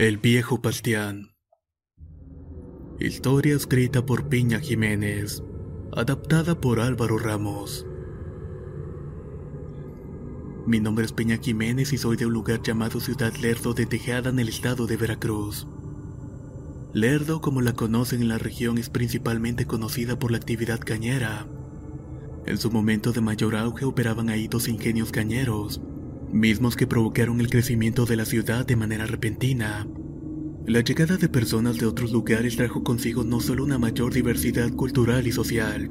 El viejo Bastián. Historia escrita por Piña Jiménez. Adaptada por Álvaro Ramos. Mi nombre es Peña Jiménez y soy de un lugar llamado Ciudad Lerdo de Tejada en el estado de Veracruz. Lerdo, como la conocen en la región, es principalmente conocida por la actividad cañera. En su momento de mayor auge operaban ahí dos ingenios cañeros, mismos que provocaron el crecimiento de la ciudad de manera repentina. La llegada de personas de otros lugares trajo consigo no solo una mayor diversidad cultural y social,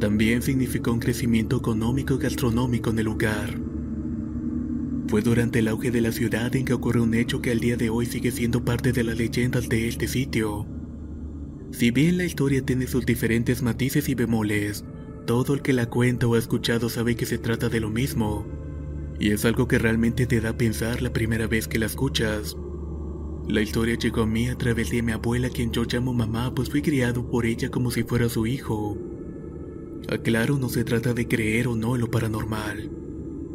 también significó un crecimiento económico y gastronómico en el lugar. Fue durante el auge de la ciudad en que ocurrió un hecho que al día de hoy sigue siendo parte de las leyendas de este sitio. Si bien la historia tiene sus diferentes matices y bemoles, todo el que la cuenta o ha escuchado sabe que se trata de lo mismo, y es algo que realmente te da a pensar la primera vez que la escuchas. La historia llegó a mí a través de mi abuela, quien yo llamo mamá, pues fui criado por ella como si fuera su hijo. Aclaro, no se trata de creer o no en lo paranormal.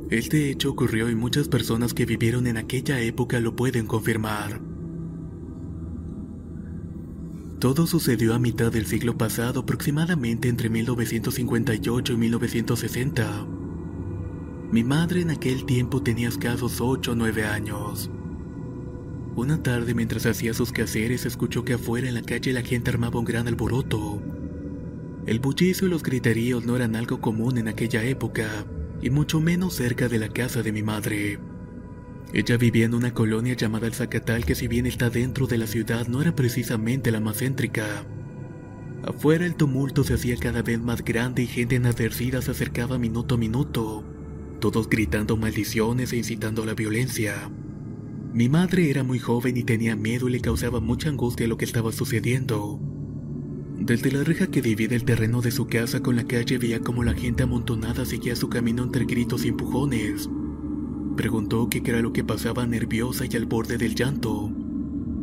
Este hecho ocurrió y muchas personas que vivieron en aquella época lo pueden confirmar. Todo sucedió a mitad del siglo pasado, aproximadamente entre 1958 y 1960. Mi madre en aquel tiempo tenía escasos 8 o 9 años. Una tarde mientras hacía sus quehaceres escuchó que afuera en la calle la gente armaba un gran alboroto. El bullicio y los griteríos no eran algo común en aquella época, y mucho menos cerca de la casa de mi madre. Ella vivía en una colonia llamada El Zacatal que si bien está dentro de la ciudad no era precisamente la más céntrica. Afuera el tumulto se hacía cada vez más grande y gente enardecida se acercaba minuto a minuto, todos gritando maldiciones e incitando a la violencia. Mi madre era muy joven y tenía miedo y le causaba mucha angustia lo que estaba sucediendo. Desde la reja que divide el terreno de su casa con la calle veía como la gente amontonada seguía su camino entre gritos y empujones. Preguntó qué era lo que pasaba nerviosa y al borde del llanto.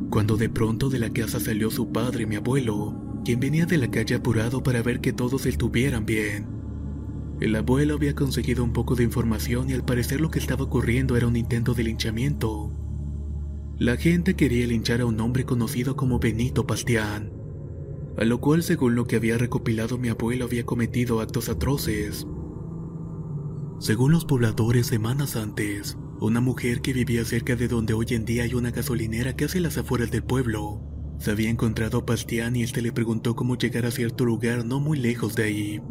Cuando de pronto de la casa salió su padre, mi abuelo, quien venía de la calle apurado para ver que todos estuvieran bien. El abuelo había conseguido un poco de información y al parecer lo que estaba ocurriendo era un intento de linchamiento. La gente quería linchar a un hombre conocido como Benito Bastián, a lo cual según lo que había recopilado mi abuelo había cometido actos atroces. Según los pobladores semanas antes, una mujer que vivía cerca de donde hoy en día hay una gasolinera que hace las afueras del pueblo, se había encontrado a Bastián y este le preguntó cómo llegar a cierto lugar no muy lejos de ahí.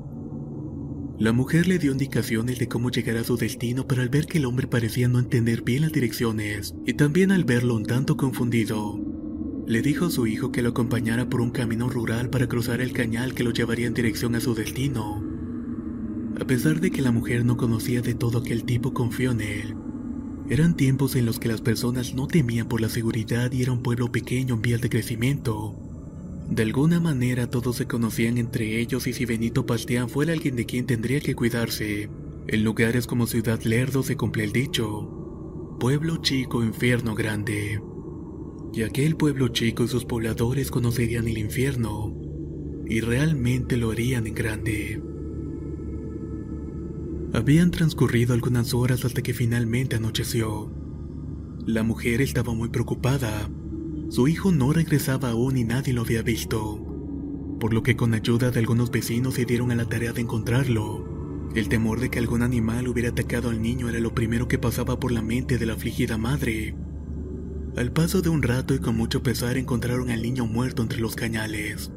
La mujer le dio indicaciones de cómo llegar a su destino, pero al ver que el hombre parecía no entender bien las direcciones, y también al verlo un tanto confundido, le dijo a su hijo que lo acompañara por un camino rural para cruzar el cañal que lo llevaría en dirección a su destino. A pesar de que la mujer no conocía de todo aquel tipo, confió en él. Eran tiempos en los que las personas no temían por la seguridad y era un pueblo pequeño en vías de crecimiento. De alguna manera todos se conocían entre ellos y si Benito Bastián fuera alguien de quien tendría que cuidarse. En lugares como Ciudad Lerdo se cumple el dicho. Pueblo chico, infierno grande. Y aquel pueblo chico y sus pobladores conocerían el infierno. Y realmente lo harían en grande. Habían transcurrido algunas horas hasta que finalmente anocheció. La mujer estaba muy preocupada. Su hijo no regresaba aún y nadie lo había visto, por lo que con ayuda de algunos vecinos se dieron a la tarea de encontrarlo. El temor de que algún animal hubiera atacado al niño era lo primero que pasaba por la mente de la afligida madre. Al paso de un rato y con mucho pesar encontraron al niño muerto entre los cañales.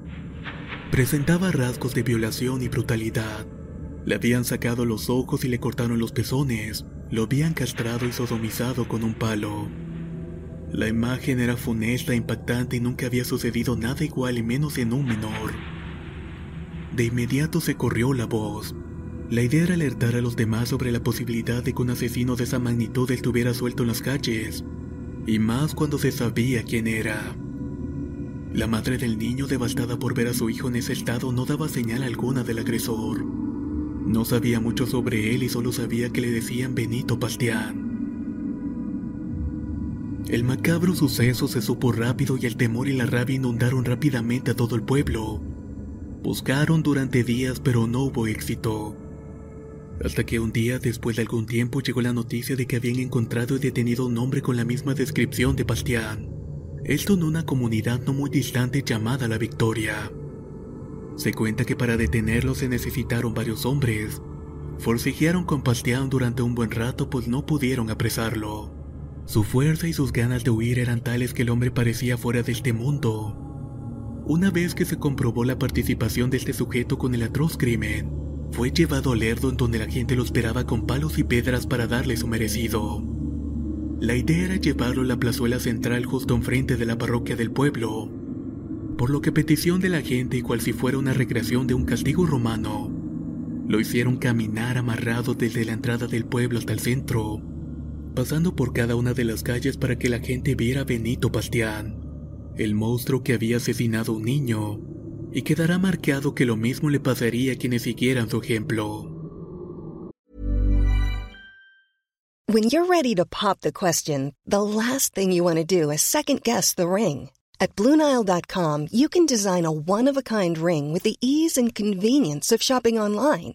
Presentaba rasgos de violación y brutalidad. Le habían sacado los ojos y le cortaron los pezones. Lo habían castrado y sodomizado con un palo. La imagen era funesta, impactante y nunca había sucedido nada igual y menos en un menor. De inmediato se corrió la voz. La idea era alertar a los demás sobre la posibilidad de que un asesino de esa magnitud estuviera suelto en las calles, y más cuando se sabía quién era. La madre del niño, devastada por ver a su hijo en ese estado, no daba señal alguna del agresor. No sabía mucho sobre él y solo sabía que le decían Benito Bastián. El macabro suceso se supo rápido y el temor y la rabia inundaron rápidamente a todo el pueblo. Buscaron durante días pero no hubo éxito. Hasta que un día, después de algún tiempo, llegó la noticia de que habían encontrado y detenido un hombre con la misma descripción de Bastián. Esto en una comunidad no muy distante llamada La Victoria. Se cuenta que para detenerlo se necesitaron varios hombres. Forcejearon con Bastián durante un buen rato pues no pudieron apresarlo. Su fuerza y sus ganas de huir eran tales que el hombre parecía fuera de este mundo. Una vez que se comprobó la participación de este sujeto con el atroz crimen, fue llevado a Lerdo en donde la gente lo esperaba con palos y piedras para darle su merecido. La idea era llevarlo a la plazuela central justo enfrente de la parroquia del pueblo, por lo que petición de la gente y cual si fuera una recreación de un castigo romano, lo hicieron caminar amarrado desde la entrada del pueblo hasta el centro, pasando por cada una de las calles para que la gente viera a Benito Bastián, el monstruo que había asesinado a un niño, y quedará marcado que lo mismo le pasaría a quienes siguieran su ejemplo. When you're ready to pop the question, the last thing you want to do is second guess the ring. At Bluenile.com, you can design a one of a kind ring with the ease and convenience of shopping online.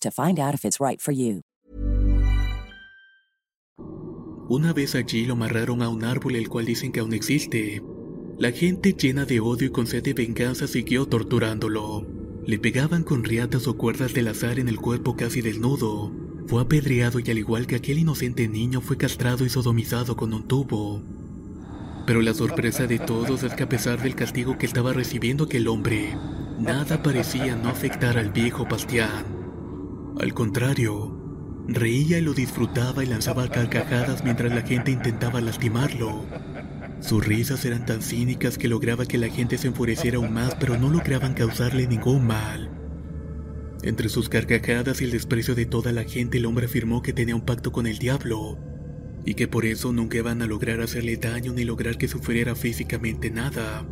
to find out if it's right for you. Una vez allí lo amarraron a un árbol el cual dicen que aún existe. La gente llena de odio y con sed de venganza siguió torturándolo. Le pegaban con riatas o cuerdas del azar en el cuerpo casi desnudo. Fue apedreado y al igual que aquel inocente niño fue castrado y sodomizado con un tubo. Pero la sorpresa de todos es que a pesar del castigo que estaba recibiendo aquel hombre, nada parecía no afectar al viejo Bastián. Al contrario, reía y lo disfrutaba y lanzaba carcajadas mientras la gente intentaba lastimarlo. Sus risas eran tan cínicas que lograba que la gente se enfureciera aún más, pero no lograban causarle ningún mal. Entre sus carcajadas y el desprecio de toda la gente, el hombre afirmó que tenía un pacto con el diablo y que por eso nunca iban a lograr hacerle daño ni lograr que sufriera físicamente nada.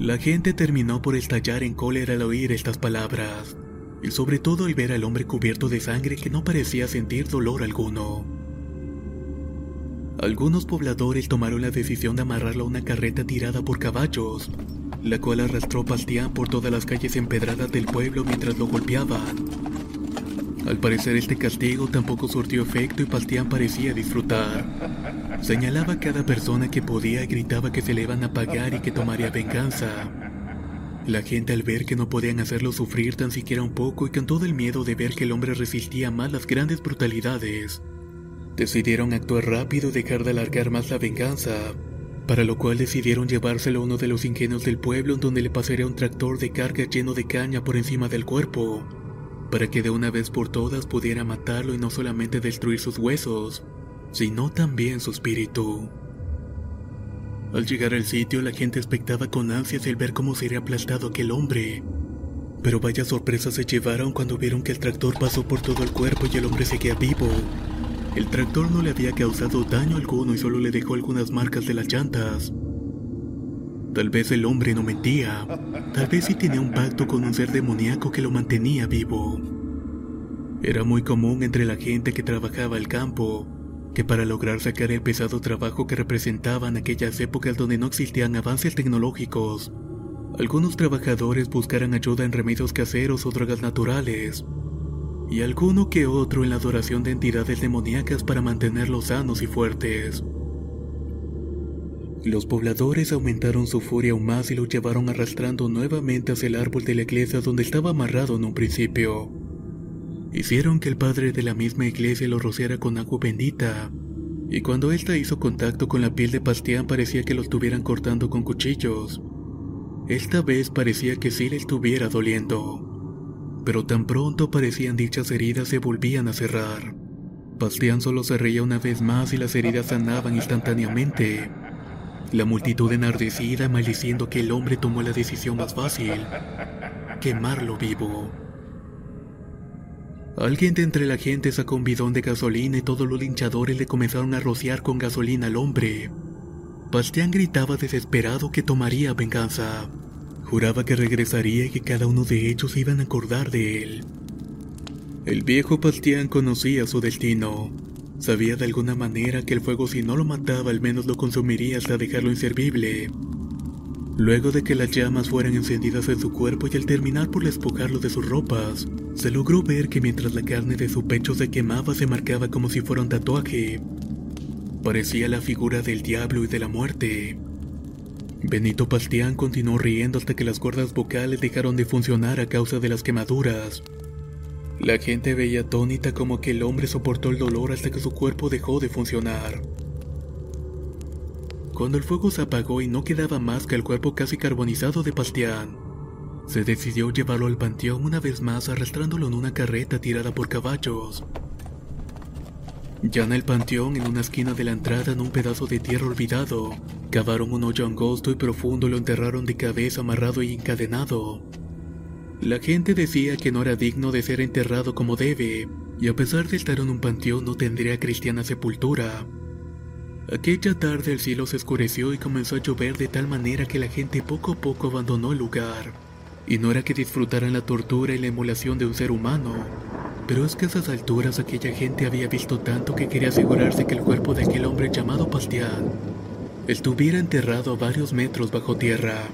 La gente terminó por estallar en cólera al oír estas palabras, y sobre todo al ver al hombre cubierto de sangre que no parecía sentir dolor alguno. Algunos pobladores tomaron la decisión de amarrarlo a una carreta tirada por caballos, la cual arrastró Bastián por todas las calles empedradas del pueblo mientras lo golpeaban. Al parecer este castigo tampoco surtió efecto y Bastián parecía disfrutar. Señalaba a cada persona que podía y gritaba que se le iban a pagar y que tomaría venganza. La gente al ver que no podían hacerlo sufrir tan siquiera un poco y con todo el miedo de ver que el hombre resistía más las grandes brutalidades, decidieron actuar rápido y dejar de alargar más la venganza, para lo cual decidieron llevárselo a uno de los ingenios del pueblo en donde le pasaría un tractor de carga lleno de caña por encima del cuerpo, para que de una vez por todas pudiera matarlo y no solamente destruir sus huesos, sino también su espíritu. Al llegar al sitio, la gente expectaba con ansias el ver cómo sería aplastado aquel hombre. Pero vaya sorpresa se llevaron cuando vieron que el tractor pasó por todo el cuerpo y el hombre seguía vivo. El tractor no le había causado daño alguno y solo le dejó algunas marcas de las llantas. Tal vez el hombre no mentía. Tal vez sí tenía un pacto con un ser demoníaco que lo mantenía vivo. Era muy común entre la gente que trabajaba el campo que para lograr sacar el pesado trabajo que representaban aquellas épocas donde no existían avances tecnológicos, algunos trabajadores buscaran ayuda en remedios caseros o drogas naturales, y alguno que otro en la adoración de entidades demoníacas para mantenerlos sanos y fuertes. Los pobladores aumentaron su furia aún más y lo llevaron arrastrando nuevamente hacia el árbol de la iglesia donde estaba amarrado en un principio. Hicieron que el padre de la misma iglesia lo rociara con agua bendita, y cuando ésta hizo contacto con la piel de Bastián parecía que lo estuvieran cortando con cuchillos. Esta vez parecía que sí le estuviera doliendo, pero tan pronto parecían dichas heridas se volvían a cerrar. Bastián solo se reía una vez más y las heridas sanaban instantáneamente. La multitud enardecida maldiciendo que el hombre tomó la decisión más fácil, quemarlo vivo. Alguien de entre la gente sacó un bidón de gasolina y todos los linchadores le comenzaron a rociar con gasolina al hombre. Bastián gritaba desesperado que tomaría venganza. Juraba que regresaría y que cada uno de ellos iban a acordar de él. El viejo Bastián conocía su destino. Sabía de alguna manera que el fuego si no lo mataba al menos lo consumiría hasta dejarlo inservible. Luego de que las llamas fueran encendidas en su cuerpo y al terminar por despojarlo de sus ropas, se logró ver que mientras la carne de su pecho se quemaba se marcaba como si fuera un tatuaje. Parecía la figura del diablo y de la muerte. Benito Bastián continuó riendo hasta que las cuerdas vocales dejaron de funcionar a causa de las quemaduras. La gente veía atónita como que el hombre soportó el dolor hasta que su cuerpo dejó de funcionar. Cuando el fuego se apagó y no quedaba más que el cuerpo casi carbonizado de Bastián, se decidió llevarlo al panteón una vez más arrastrándolo en una carreta tirada por caballos. Ya en el panteón, en una esquina de la entrada, en un pedazo de tierra olvidado, cavaron un hoyo angosto y profundo y lo enterraron de cabeza amarrado y encadenado. La gente decía que no era digno de ser enterrado como debe, y a pesar de estar en un panteón no tendría cristiana sepultura. Aquella tarde el cielo se oscureció y comenzó a llover de tal manera que la gente poco a poco abandonó el lugar. Y no era que disfrutaran la tortura y la emulación de un ser humano, pero es que a esas alturas aquella gente había visto tanto que quería asegurarse que el cuerpo de aquel hombre llamado Bastián estuviera enterrado a varios metros bajo tierra.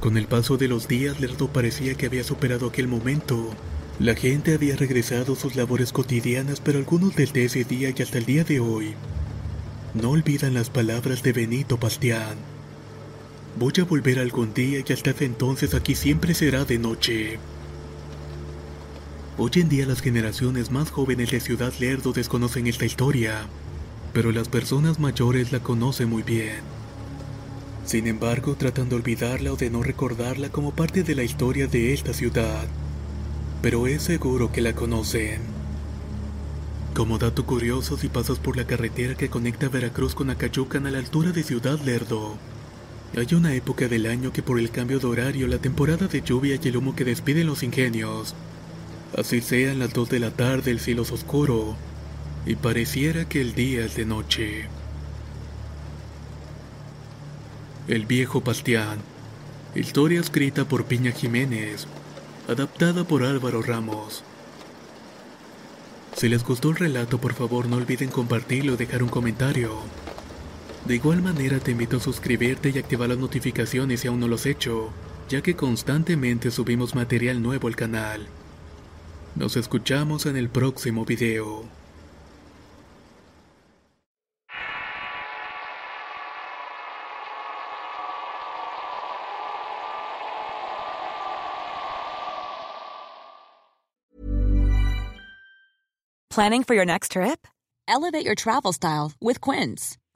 Con el paso de los días, Lerdo parecía que había superado aquel momento la gente había regresado a sus labores cotidianas, pero algunos desde ese día y hasta el día de hoy no olvidan las palabras de Benito Bastián. Voy a volver algún día y hasta entonces aquí siempre será de noche. Hoy en día las generaciones más jóvenes de Ciudad Lerdo desconocen esta historia, pero las personas mayores la conocen muy bien. Sin embargo, tratan de olvidarla o de no recordarla como parte de la historia de esta ciudad pero es seguro que la conocen. Como dato curioso, si pasas por la carretera que conecta Veracruz con Acayucan a la altura de Ciudad Lerdo, hay una época del año que por el cambio de horario, la temporada de lluvia y el humo que despiden los ingenios, así sean las 2 de la tarde el cielo es oscuro y pareciera que el día es de noche. El viejo Bastián, historia escrita por Piña Jiménez, adaptada por Álvaro Ramos. Si les gustó el relato, por favor no olviden compartirlo o dejar un comentario. De igual manera te invito a suscribirte y activar las notificaciones si aún no lo has hecho, ya que constantemente subimos material nuevo al canal. Nos escuchamos en el próximo video. Planning for your next trip? Elevate your travel style with Quince.